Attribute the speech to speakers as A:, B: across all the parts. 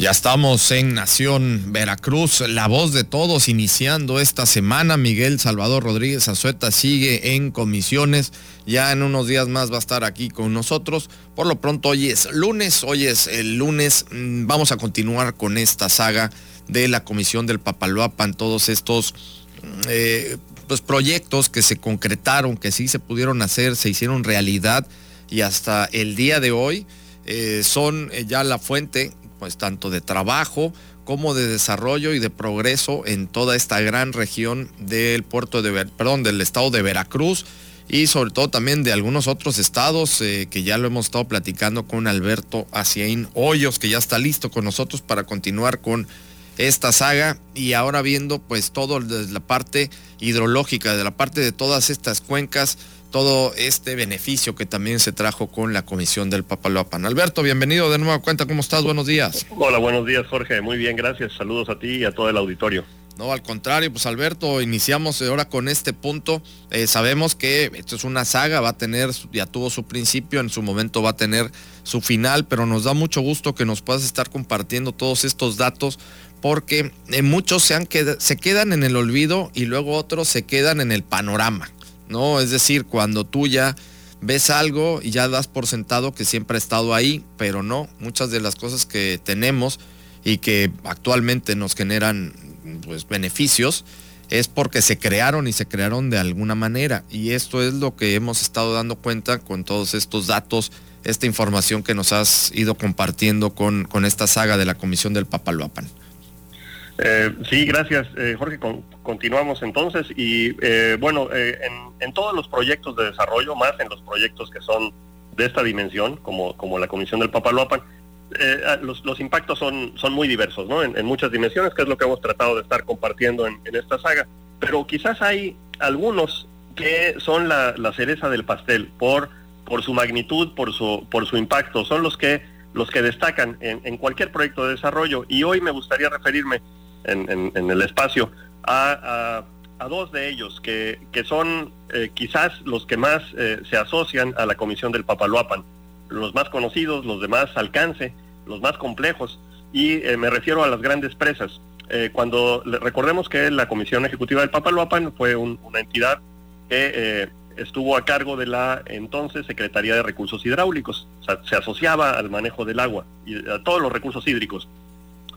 A: Ya estamos en Nación Veracruz, la voz de todos, iniciando esta semana. Miguel Salvador Rodríguez Azueta sigue en comisiones. Ya en unos días más va a estar aquí con nosotros. Por lo pronto, hoy es lunes, hoy es el lunes. Mm, vamos a continuar con esta saga de la Comisión del Papaloapan, todos estos mm, eh, pues, proyectos que se concretaron, que sí se pudieron hacer, se hicieron realidad y hasta el día de hoy eh, son eh, ya la fuente pues tanto de trabajo como de desarrollo y de progreso en toda esta gran región del puerto de, perdón, del estado de Veracruz y sobre todo también de algunos otros estados eh, que ya lo hemos estado platicando con Alberto Aciaín Hoyos, que ya está listo con nosotros para continuar con esta saga y ahora viendo pues todo desde la parte hidrológica, de la parte de todas estas cuencas todo este beneficio que también se trajo con la comisión del Papaloapan. Alberto, bienvenido de nuevo cuenta, ¿cómo estás? Buenos días.
B: Hola, buenos días Jorge, muy bien, gracias. Saludos a ti y a todo el auditorio.
A: No, al contrario, pues Alberto, iniciamos ahora con este punto. Eh, sabemos que esto es una saga, va a tener, ya tuvo su principio, en su momento va a tener su final, pero nos da mucho gusto que nos puedas estar compartiendo todos estos datos porque eh, muchos se, han se quedan en el olvido y luego otros se quedan en el panorama. ¿No? Es decir, cuando tú ya ves algo y ya das por sentado que siempre ha estado ahí, pero no, muchas de las cosas que tenemos y que actualmente nos generan pues beneficios es porque se crearon y se crearon de alguna manera y esto es lo que hemos estado dando cuenta con todos estos datos, esta información que nos has ido compartiendo con, con esta saga de la Comisión del Papaloapan.
B: Eh, sí, gracias, eh, Jorge. continuamos entonces y eh, bueno, en, todos los proyectos de desarrollo, más en los proyectos que son de esta dimensión, como, como la Comisión del Papaloapan, ah, los, los, impactos son, son muy diversos, ¿no? En, muchas dimensiones, que es lo que hemos tratado de estar compartiendo en, esta saga. Pero quizás hay algunos que son la, cereza del pastel por, por su magnitud, por su, por su impacto, son los que los que destacan en cualquier proyecto de desarrollo. Y hoy me gustaría referirme en, el espacio, a, dos de ellos que, que son eh, quizás los que más eh, se asocian a la Comisión del Papaloapan, los más conocidos, los de más alcance, los más complejos, y eh, me refiero a las grandes presas. cuando recordemos que la Comisión Ejecutiva del Papaloapan fue una entidad que estuvo a cargo de la entonces Secretaría de Recursos Hidráulicos, se asociaba al manejo del agua y a todos los recursos hídricos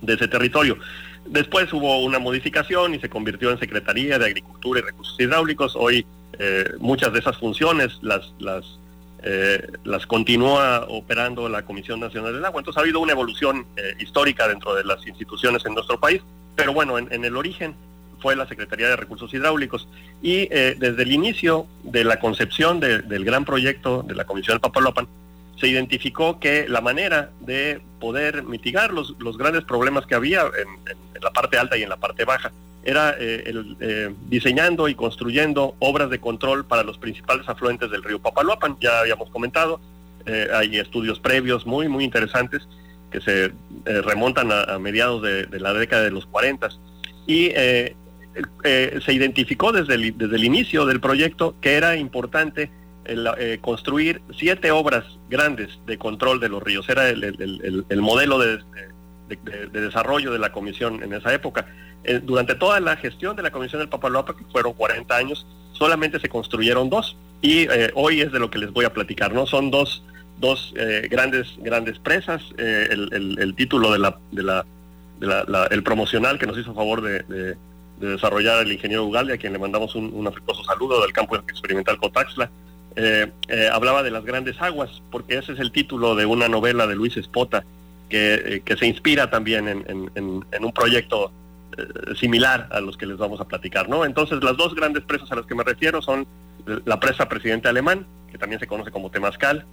B: de ese territorio. Después hubo una modificación y se convirtió en Secretaría de Agricultura y Recursos Hidráulicos. Hoy eh, muchas de esas funciones las, las, eh, las continúa operando la Comisión Nacional del Agua. Entonces ha habido una evolución eh, histórica dentro de las instituciones en nuestro país, pero bueno, en, el origen fue la Secretaría de Recursos Hidráulicos. Y desde el inicio de la concepción del gran proyecto de la Comisión Papalopan, se identificó que la manera de poder mitigar los, los grandes problemas que había en, la parte alta y en la parte baja era eh, el, eh, diseñando y construyendo obras de control para los principales afluentes del río Papaloapan. Ya habíamos comentado, eh, hay estudios previos muy, muy interesantes que se remontan a, mediados de, la década de los 40 y se identificó desde el, desde el inicio del proyecto que era importante eh, construir siete obras grandes de control de los ríos. Era el, modelo de, desarrollo de la comisión en esa época. Eh, durante toda la gestión de la comisión del Papaloapa, que fueron 40 años, solamente se construyeron dos. Y eh, hoy es de lo que les voy a platicar, ¿no? Son dos, dos grandes, grandes presas. el, título de la, de la, el promocional que nos hizo favor de, desarrollar el ingeniero Ugalde, a quien le mandamos un, un afectuoso saludo del campo experimental Cotaxla. Eh, eh, hablaba de las grandes aguas, porque ese es el título de una novela de Luis Espota, que, eh, se inspira también en, un proyecto similar a los que les vamos a platicar, ¿no? Entonces, las dos grandes presas a las que me refiero son la presa Presidente Alemán, que también se conoce como Temascal,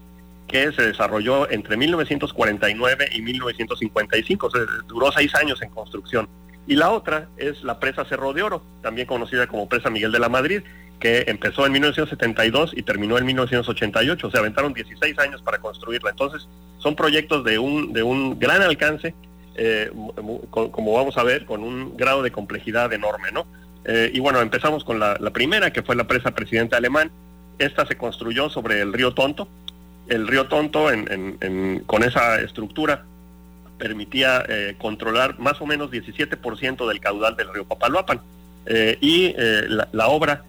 B: que se desarrolló entre 1949 y 1955, duró seis años en construcción. Y la otra es la presa Cerro de Oro, también conocida como presa Miguel de la Madrid, que empezó en 1972 y terminó en 1988, o sea, aventaron 16 años para construirla. Entonces, son proyectos de un, de un gran alcance, eh, como vamos a ver, con un grado de complejidad enorme, ¿no? Eh, y bueno, empezamos con la, primera, que fue la presa Presidente Alemán. Esta se construyó sobre el río Tonto. El río Tonto, con esa estructura, permitía eh, controlar más o menos 17% del caudal del río Papaloapan. y la, obra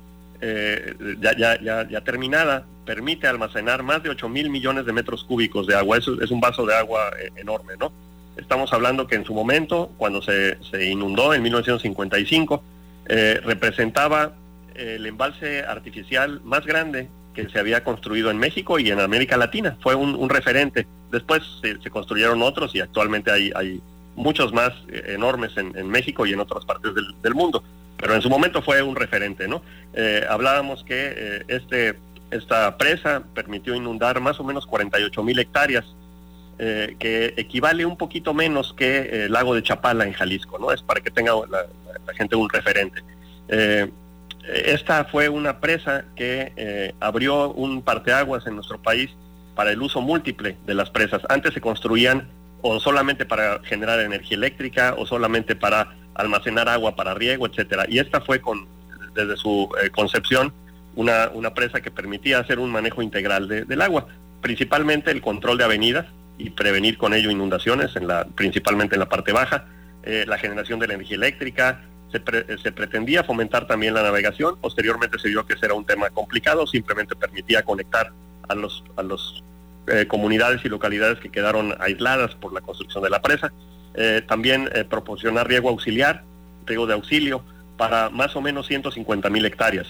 B: ya, ya, ya, terminada permite almacenar más de 8 mil millones de metros cúbicos de agua. Eso es un vaso de agua enorme, ¿no? Estamos hablando que en su momento, cuando se, se inundó en 1955, eh, representaba el embalse artificial más grande que se había construido en México y en América Latina. Fue un, referente. Después se, construyeron otros y actualmente hay, hay muchos más eh, enormes en, México y en otras partes del, mundo. Pero en su momento fue un referente, ¿no? Eh, hablábamos que este, esta presa permitió inundar más o menos 48 mil hectáreas eh, que equivale un poquito menos que eh, el lago de Chapala en Jalisco, ¿no? Es para que tenga la, gente un referente. Eh, esta fue una presa que abrió un parteaguas en nuestro país para el uso múltiple de las presas. Antes se construían o solamente para generar energía eléctrica o solamente para almacenar agua para riego, etcétera. Y esta fue con desde su concepción una, una, presa que permitía hacer un manejo integral del agua, principalmente el control de avenidas, y prevenir con ello inundaciones, en la, principalmente en la parte baja, eh, la generación de la energía eléctrica, se, pretendía fomentar también la navegación, posteriormente se vio que ese era un tema complicado, simplemente permitía conectar a los, a los eh, comunidades y localidades que quedaron aisladas por la construcción de la presa, eh, también proporcionar riego auxiliar, riego de auxilio, para más o menos 150 mil hectáreas.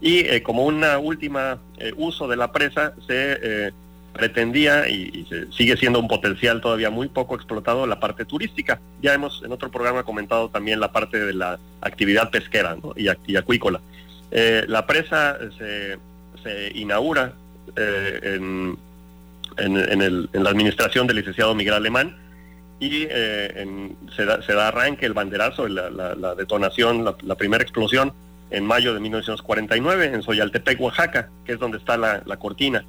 B: Y como una última uso de la presa, se pretendía y, sigue siendo un potencial todavía muy poco explotado la parte turística. Ya hemos en otro programa comentado también la parte de la actividad pesquera y, acuícola. Eh, la presa se, inaugura eh, en, la administración del licenciado Miguel Alemán y eh, se, da, arranque el banderazo, la, la, detonación, la, primera explosión en mayo de 1949 en Soyaltepec, Oaxaca, que es donde está la cortina.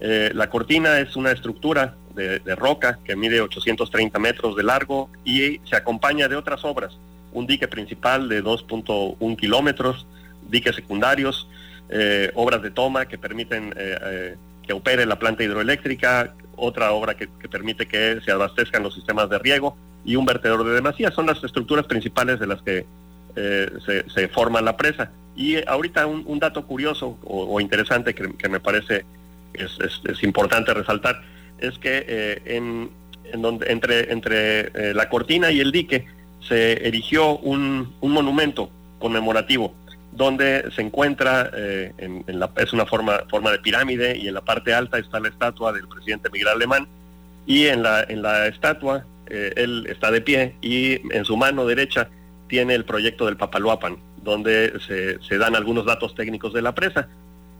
B: Eh, la cortina es una estructura de, roca que mide 830 metros de largo y se acompaña de otras obras. Un dique principal de 2.1 kilómetros, diques secundarios, eh, obras de toma que permiten eh, que opere la planta hidroeléctrica, otra obra que, permite que se abastezcan los sistemas de riego y un vertedor de demasía. Son las estructuras principales de las que se, forma la presa. Y ahorita un, dato curioso o, interesante que me parece es, importante resaltar, es que eh, en, donde, entre, entre eh, la cortina y el dique se erigió un, monumento conmemorativo donde se encuentra, eh, es una forma, forma de pirámide y en la parte alta está la estatua del presidente Miguel Alemán. Y en la, en la estatua él está de pie y en su mano derecha tiene el proyecto del Papaloapan, donde se, dan algunos datos técnicos de la presa.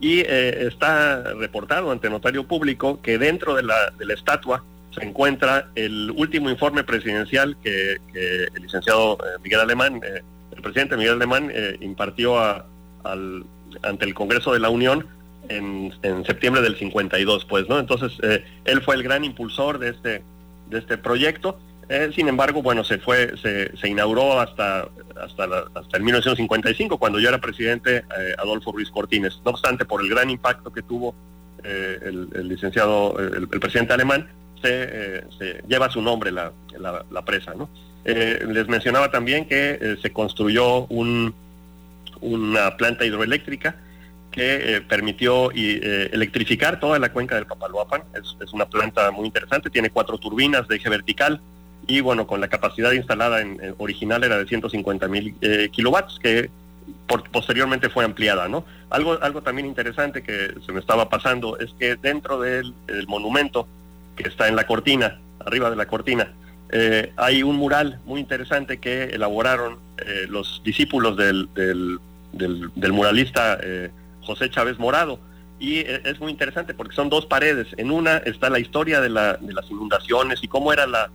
B: Y eh, está reportado ante notario público que dentro de la, de la estatua se encuentra el último informe presidencial que, el licenciado eh, Miguel Alemán, eh, el presidente Miguel Alemán, impartió al, ante el Congreso de la Unión en, septiembre del 52, pues, ¿no? Entonces, él fue el gran impulsor de este, este proyecto eh, sin embargo, bueno, se fue, se, inauguró hasta, el 1955, cuando yo era presidente eh, Adolfo Ruiz Cortines. No obstante, por el gran impacto que tuvo eh, el, licenciado, el, presidente alemán, se, lleva su nombre la, la, presa. ¿no? Les mencionaba también que se construyó un, una planta hidroeléctrica que permitió electrificar toda la cuenca del Papaloapan. Es, una planta muy interesante, tiene cuatro turbinas de eje vertical y bueno, con la capacidad instalada en, original era de 150 mil eh, kilowatts, que posteriormente fue ampliada, ¿no? Algo también interesante que se me estaba pasando es que dentro del, monumento que está en la cortina, arriba de la cortina, eh, hay un mural muy interesante que elaboraron eh, los discípulos del, del, del, muralista José Chávez Morado. Y es muy interesante porque son dos paredes. En una está la historia de, la, de las inundaciones y cómo era la,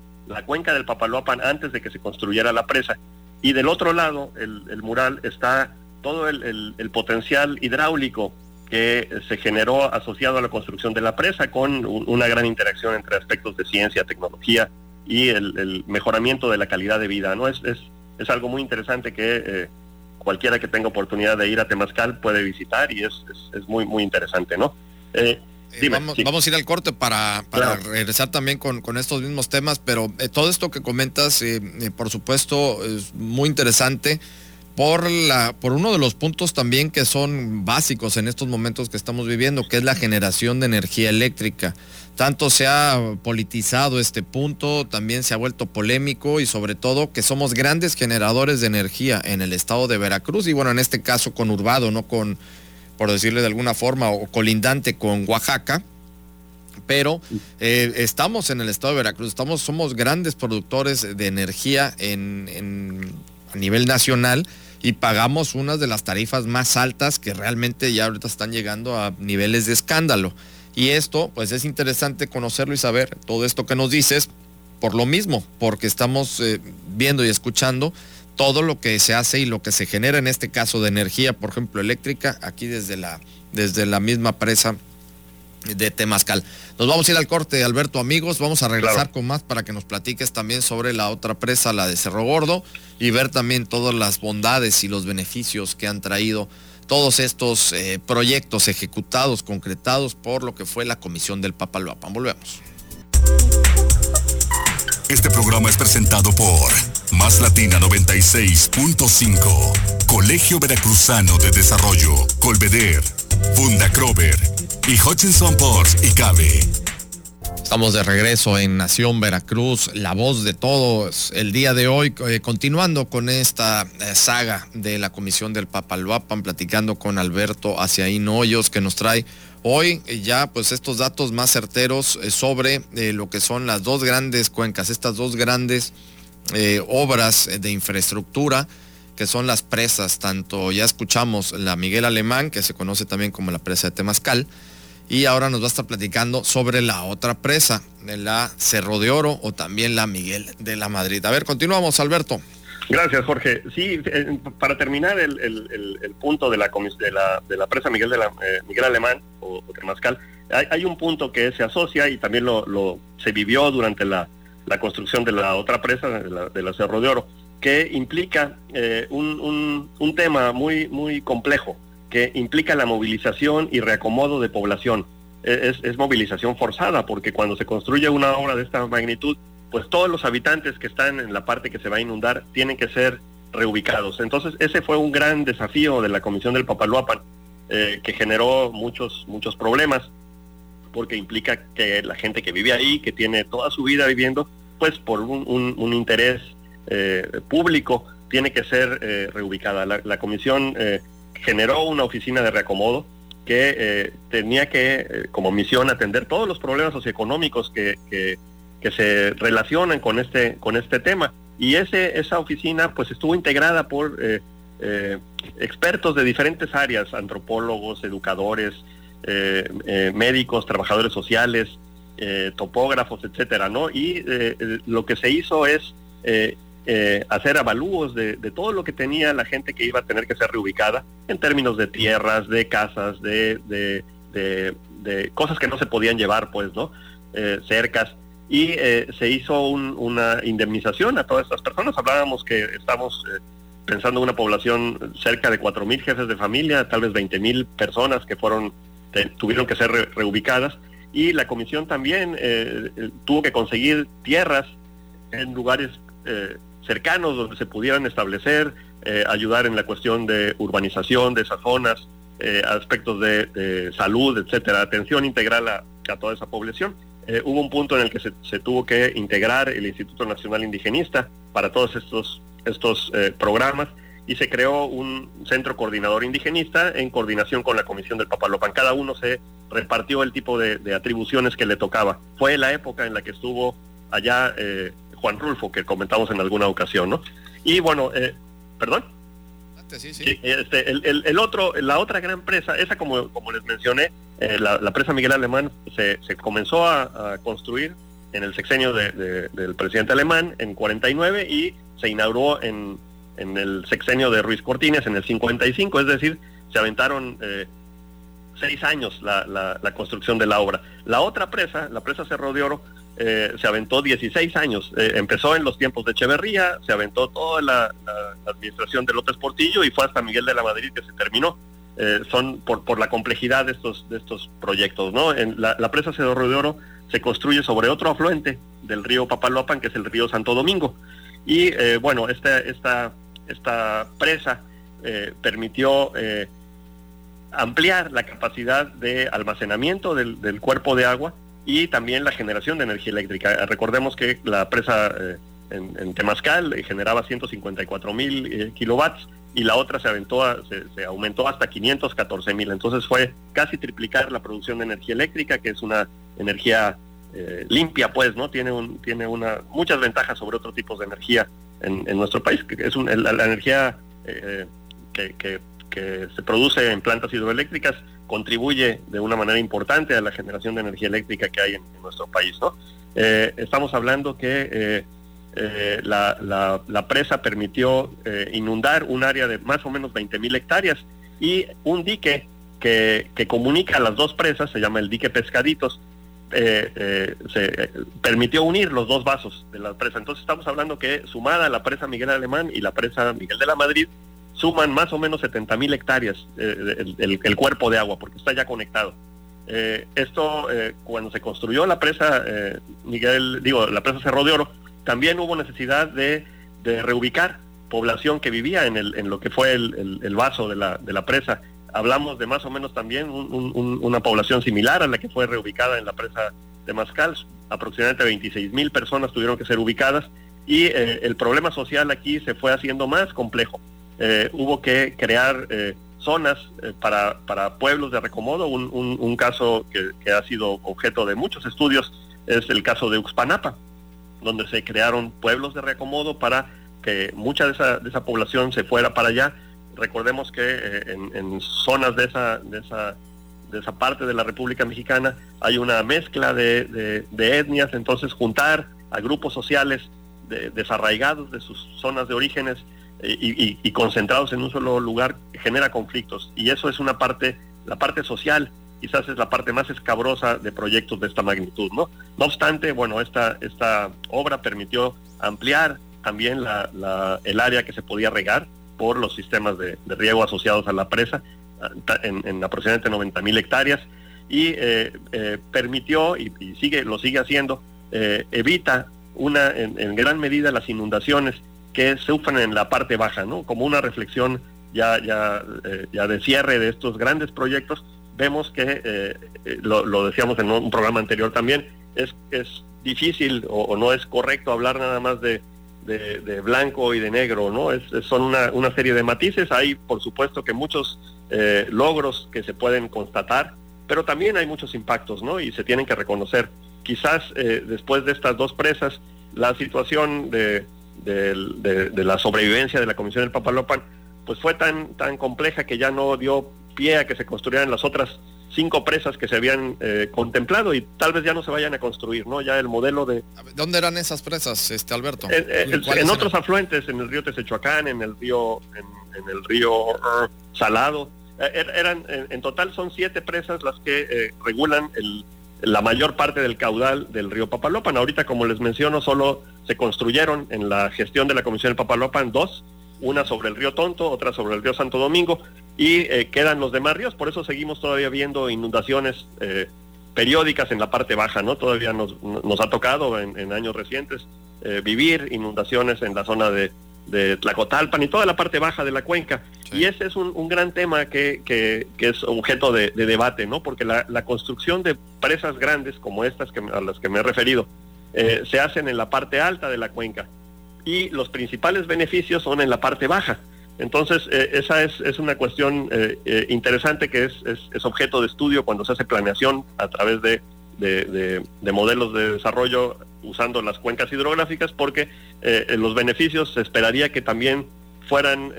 B: cuenca del Papaloapan antes de que se construyera la presa. y del otro lado, el, mural, está todo el, potencial hidráulico que se generó asociado a la construcción de la presa con una gran interacción entre aspectos de ciencia, tecnología y el, mejoramiento de la calidad de vida. ¿no? Es, es, es algo muy interesante que eh, cualquiera que tenga oportunidad de ir a Temazcal puede visitar y es, es, muy, muy interesante. ¿no?
A: Eh, eh, vamos, a ir al corte para, regresar también con, con, estos mismos temas, pero todo esto que comentas, por supuesto, es muy interesante por, la, por uno de los puntos también que son básicos en estos momentos que estamos viviendo, que es la generación de energía eléctrica. Tanto se ha politizado este punto, también se ha vuelto polémico y sobre todo que somos grandes generadores de energía en el estado de Veracruz y bueno, en este caso conurbado, no con, por decirle de alguna forma, o colindante con Oaxaca, pero eh, estamos en el estado de Veracruz, estamos, somos grandes productores de energía en, a nivel nacional y pagamos unas de las tarifas más altas que realmente ya ahorita están llegando a niveles de escándalo. Y esto, pues es interesante conocerlo y saber todo esto que nos dices por lo mismo, porque estamos eh, viendo y escuchando todo lo que se hace y lo que se genera en este caso de energía, por ejemplo, eléctrica, aquí desde la, desde la misma presa de Temazcal. Nos vamos a ir al corte, Alberto, amigos. Vamos a regresar con más para que nos platiques también sobre la otra presa, la de Cerro Gordo, y ver también todas las bondades y los beneficios que han traído todos estos eh, proyectos ejecutados, concretados por lo que fue la Comisión del Papaloapan. Volvemos.
C: Este programa es presentado por Más Latina 96.5, Colegio Veracruzano de Desarrollo, Colveder, Funda Crover y Hutchinson Ports y Cabe.
A: Estamos de regreso en Nación Veracruz, la voz de todos. El día de hoy, eh, continuando con esta eh, saga de la Comisión del Papalhuapan, platicando con Alberto Haciaín Hoyos, que nos trae hoy eh, ya pues estos datos más certeros sobre lo que son las dos grandes cuencas, estas dos grandes obras de infraestructura que son las presas, tanto ya escuchamos la Miguel Alemán, que se conoce también como la presa de Temascal, y ahora nos va a estar platicando sobre la otra presa, la Cerro de Oro o también la Miguel de la Madrid. A ver, continuamos, Alberto.
B: Gracias, Jorge. Sí, para terminar el, punto de la, de de presa Miguel, de eh, Miguel Alemán o, Temascal, hay, un punto que se asocia y también lo, se vivió durante la, construcción de la otra presa, de la, Cerro de Oro, que implica eh, un, un tema muy, muy complejo que implica la movilización y reacomodo de población. E, es, movilización forzada, porque cuando se construye una obra de esta magnitud, pues todos los habitantes que están en la parte que se va a inundar tienen que ser reubicados. Entonces, ese fue un gran desafío de la Comisión del Papaloapan, eh, que generó muchos, muchos problemas, porque implica que la gente que vive ahí, que tiene toda su vida viviendo, pues por un, interés eh, público, tiene que ser eh, reubicada. La, la comisión generó una oficina de reacomodo que eh, tenía que, eh, como misión, atender todos los problemas socioeconómicos que, que, se relacionan con este, con este tema. Y ese, esa oficina pues estuvo integrada por eh, expertos de diferentes áreas, antropólogos, educadores, médicos, trabajadores sociales, topógrafos, etcétera, ¿no? Y lo que se hizo es eh, hacer avalúos de, todo lo que tenía la gente que iba a tener que ser reubicada en términos de tierras, de casas, de, de, cosas que no se podían llevar, pues, ¿no? Eh, cercas. Y eh, se hizo una indemnización a todas estas personas. Hablábamos que estamos pensando en una población cerca de 4.000 jefes de familia, tal vez 20.000 personas que fueron tuvieron que ser reubicadas. Y la comisión también tuvo que conseguir tierras en lugares cercanos donde se pudieran establecer, eh, ayudar en la cuestión de urbanización de esas zonas, eh, aspectos de, salud, etcétera, atención integral a, toda esa población. Eh, hubo un punto en el que se, tuvo que integrar el Instituto Nacional Indigenista para todos estos, estos programas y se creó un centro coordinador indigenista en coordinación con la Comisión del Papalopan. Cada uno se repartió el tipo de, de atribuciones que le tocaba. Fue la época en la que estuvo allá Juan Rulfo, que comentamos en alguna ocasión, ¿no? Y bueno, eh, perdón. Sí, sí. Este, el, otro, la otra gran presa, esa como, como les mencioné, eh, la, presa Miguel Alemán se, comenzó a, construir en el sexenio del presidente alemán en 49 y se inauguró en, en el sexenio de Ruiz Cortines, en el 55, es decir, se aventaron seis años la, la, construcción de la obra. La otra presa, la presa Cerro de Oro, eh, se aventó 16 años. Eh, empezó en los tiempos de Echeverría, se aventó toda la, administración de López Portillo y fue hasta Miguel de la Madrid que se terminó. Eh, son por, por la complejidad de estos, de estos proyectos. ¿no? En la, presa Cerro de Oro se construye sobre otro afluente del río Papalopan, que es el río Santo Domingo. Y bueno, esta, esta, esta presa permitió ampliar la capacidad de almacenamiento del, cuerpo de agua y también la generación de energía eléctrica. Recordemos que la presa eh, en, en, eh, generaba 154 mil eh, kilowatts y la otra se aventó se, aumentó hasta 514 mil. Entonces fue casi triplicar la producción de energía eléctrica, que es una energía limpia, pues, ¿no? Tiene un, tiene una muchas ventajas sobre otros tipos de energía en, nuestro país, que es la, energía que, que que se produce en plantas hidroeléctricas contribuye de una manera importante a la generación de energía eléctrica que hay en, nuestro país. ¿no? Eh, estamos hablando que eh, eh, la, presa permitió inundar un área de más o menos 20 mil hectáreas y un dique que, que, comunica las dos presas, se llama el dique Pescaditos, permitió unir los dos vasos de la presa. Entonces estamos hablando que sumada la presa Miguel Alemán y la presa Miguel de la Madrid, suman más o menos 70 mil hectáreas eh, el, cuerpo de agua, porque está ya conectado. Eh, esto, eh, cuando se construyó la presa, Miguel, digo, la presa Cerro de Oro, también hubo necesidad de, reubicar población que vivía en, el, lo que fue el, vaso de la, presa. Hablamos de más o menos también una población similar a la que fue reubicada en la presa de Mascal. Aproximadamente 26 mil personas tuvieron que ser ubicadas y el problema social aquí se fue haciendo más complejo. Eh, hubo que crear eh, zonas eh, para, para, pueblos de recomodo. Un, caso que, ha sido objeto de muchos estudios es el caso de Uxpanapa, donde se crearon pueblos de recomodo para que mucha de esa, de esa población se fuera para allá. Recordemos que en, zonas de esa, de esa de esa parte de la República Mexicana hay una mezcla de, de etnias, entonces juntar a grupos sociales desarraigados de sus zonas de orígenes y, concentrados en un solo lugar genera conflictos. Y eso es una parte, la parte social, quizás es la parte más escabrosa de proyectos de esta magnitud, ¿no? No obstante, bueno, esta, esta obra permitió ampliar también la, el área que se podía regar por los sistemas de, riego asociados a la presa en, aproximadamente 90 mil hectáreas y eh, eh, permitió, y, sigue, lo sigue haciendo, eh, evita una, en gran medida las inundaciones que sufren en la parte baja, ¿no? Como una reflexión ya, ya, eh, ya de cierre de estos grandes proyectos, vemos que, eh, eh, lo, decíamos en un programa anterior también, es, es difícil o, no es correcto hablar nada más de, de, blanco y de negro, ¿no? Son una, una, serie de matices, hay por supuesto que muchos logros que se pueden constatar, pero también hay muchos impactos, ¿no? Y se tienen que reconocer. Quizás después de estas dos presas, la situación de de, la sobrevivencia de la Comisión del Papalopan, pues fue tan, tan compleja que ya no dio pie a que se construyeran las otras cinco presas que se habían eh, contemplado y tal vez ya no se vayan a construir, ¿no? Ya el modelo de...
A: ¿Dónde eran esas presas, este Alberto?
B: en otros afluentes, en el río Tesechuacán, en el río, en, el río uh, Salado. Eh, er, eran, en, total son siete presas las que eh, regulan el, la mayor parte del caudal del río Papalopan. Ahorita, como les menciono, solo se construyeron en la gestión de la Comisión del Papalopan dos, una sobre el río Tonto, otra sobre el río Santo Domingo, y eh, quedan los demás ríos, por eso seguimos todavía viendo inundaciones eh, periódicas en la parte baja, ¿no? Todavía nos, ha tocado en, años recientes eh, vivir inundaciones en la zona de, de Tlacotalpan y toda la parte baja de la cuenca. Y ese es un, gran tema que, que, es objeto de, debate, ¿no? Porque la, construcción de presas grandes como estas que, a las que me he referido eh, se hacen en la parte alta de la cuenca y los principales beneficios son en la parte baja. Entonces, eh, esa es, es, una cuestión eh, interesante que es, es, objeto de estudio cuando se hace planeación a través de, de modelos de desarrollo usando las cuencas hidrográficas, porque los beneficios se esperaría que también fueran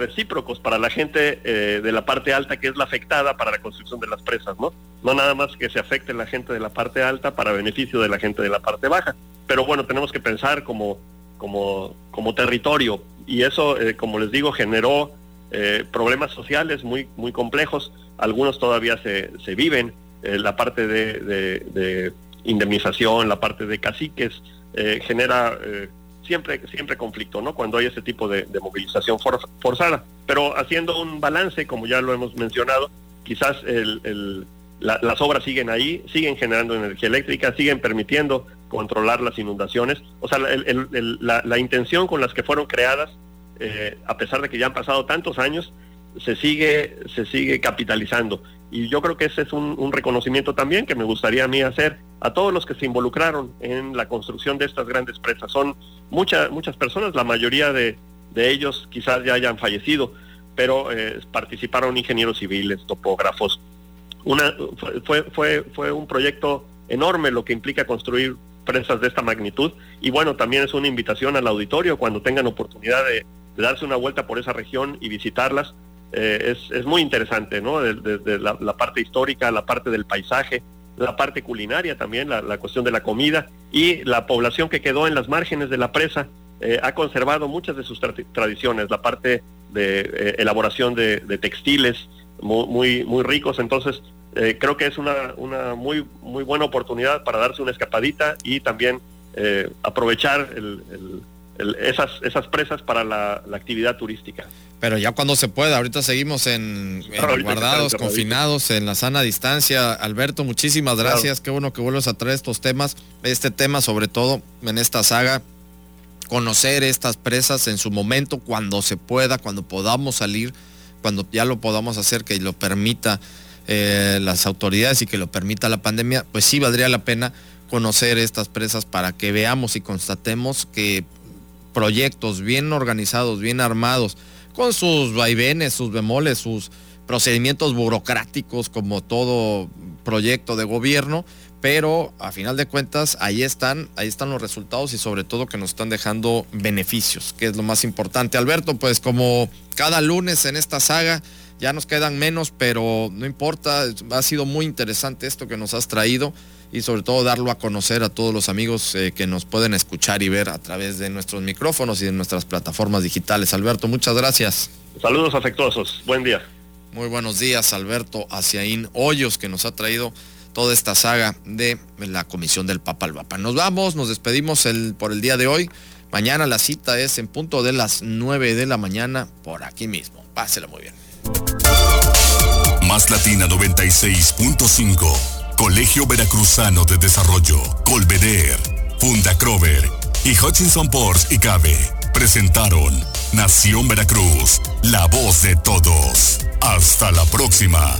B: recíprocos para la gente eh, de la parte alta que es la afectada para la construcción de las presas, ¿no? No nada más que se afecte la gente de la parte alta para beneficio de la gente de la parte baja. Pero bueno, tenemos que pensar como, como, como territorio. Y eso, como les digo, generó problemas sociales muy, muy complejos. Algunos todavía se, se viven. La parte de, indemnización, la parte de caciques, genera siempre, siempre conflicto, ¿no? Cuando hay ese tipo de, movilización forzada. Pero haciendo un balance, como ya lo hemos mencionado, quizás las obras siguen ahí, siguen generando energía eléctrica, siguen permitiendo controlar las inundaciones. O sea, la, intención con las que fueron creadas, eh, a pesar de que ya han pasado tantos años, se sigue, se sigue capitalizando. Y yo creo que ese es un, reconocimiento también que me gustaría a mí hacer a todos los que se involucraron en la construcción de estas grandes presas. Son muchas, muchas personas, la mayoría de, ellos quizás ya hayan fallecido, pero eh, participaron ingenieros civiles, topógrafos. Una, fue, fue, fue un proyecto enorme lo que implica construir presas de esta magnitud y bueno, también es una invitación al auditorio cuando tengan oportunidad de darse una vuelta por esa región y visitarlas eh, es, muy interesante, ¿no? Desde la, parte histórica, la parte del paisaje, la parte culinaria también, la, cuestión de la comida y la población que quedó en las márgenes de la presa eh, ha conservado muchas de sus tradiciones, la parte de eh, elaboración de, textiles muy, muy, ricos, entonces creo que es una, una muy, muy buena oportunidad para darse una escapadita y también aprovechar esas, esas presas para la actividad turística.
A: Pero ya cuando se pueda, ahorita seguimos en, guardados, confinados, en la sana distancia. Alberto, muchísimas gracias. Qué bueno que vuelves a traer estos temas. Este tema, sobre todo en esta saga, conocer estas presas en su momento, cuando se pueda, cuando podamos salir, cuando ya lo podamos hacer, que lo permita eh, las autoridades y que lo permita la pandemia, pues sí valdría la pena conocer estas presas para que veamos y constatemos que proyectos bien organizados, bien armados, con sus vaivenes, sus bemoles, sus procedimientos burocráticos como todo proyecto de gobierno, pero a final de cuentas ahí están, ahí están los resultados y sobre todo que nos están dejando beneficios, que es lo más importante. Alberto, pues como cada lunes en esta saga, ya nos quedan menos, pero no importa, ha sido muy interesante esto que nos has traído y sobre todo darlo a conocer a todos los amigos eh, que nos pueden escuchar y ver a través de nuestros micrófonos y de nuestras plataformas digitales. Alberto, muchas gracias.
B: Saludos afectuosos, buen día.
A: Muy buenos días, Alberto Aciaín Hoyos, que nos ha traído toda esta saga de la Comisión del Papa al Papa. Nos vamos, nos despedimos el, por el día de hoy. Mañana la cita es en punto de las 9 de la mañana por aquí mismo. Pásela muy bien.
C: Más Latina 96.5 Colegio Veracruzano de Desarrollo, Colveder, Funda Crover y Hutchinson Ports y Cabe presentaron Nación Veracruz, la voz de todos. Hasta la próxima.